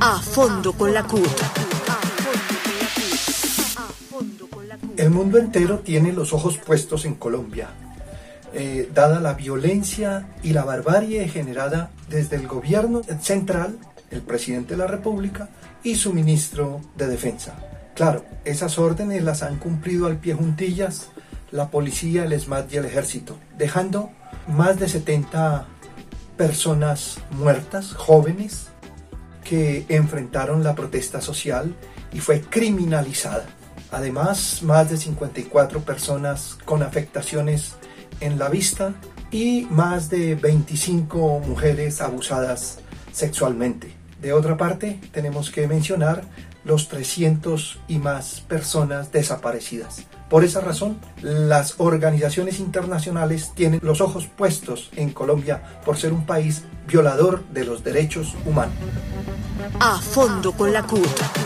A fondo con la CUT. El mundo entero tiene los ojos puestos en Colombia, eh, dada la violencia y la barbarie generada desde el gobierno central, el presidente de la República y su ministro de Defensa. Claro, esas órdenes las han cumplido al pie juntillas la policía, el SMAT y el ejército, dejando más de 70 personas muertas, jóvenes, que enfrentaron la protesta social y fue criminalizada. Además, más de 54 personas con afectaciones en la vista y más de 25 mujeres abusadas sexualmente. De otra parte, tenemos que mencionar los 300 y más personas desaparecidas. Por esa razón, las organizaciones internacionales tienen los ojos puestos en Colombia por ser un país violador de los derechos humanos. A fondo con la CUT.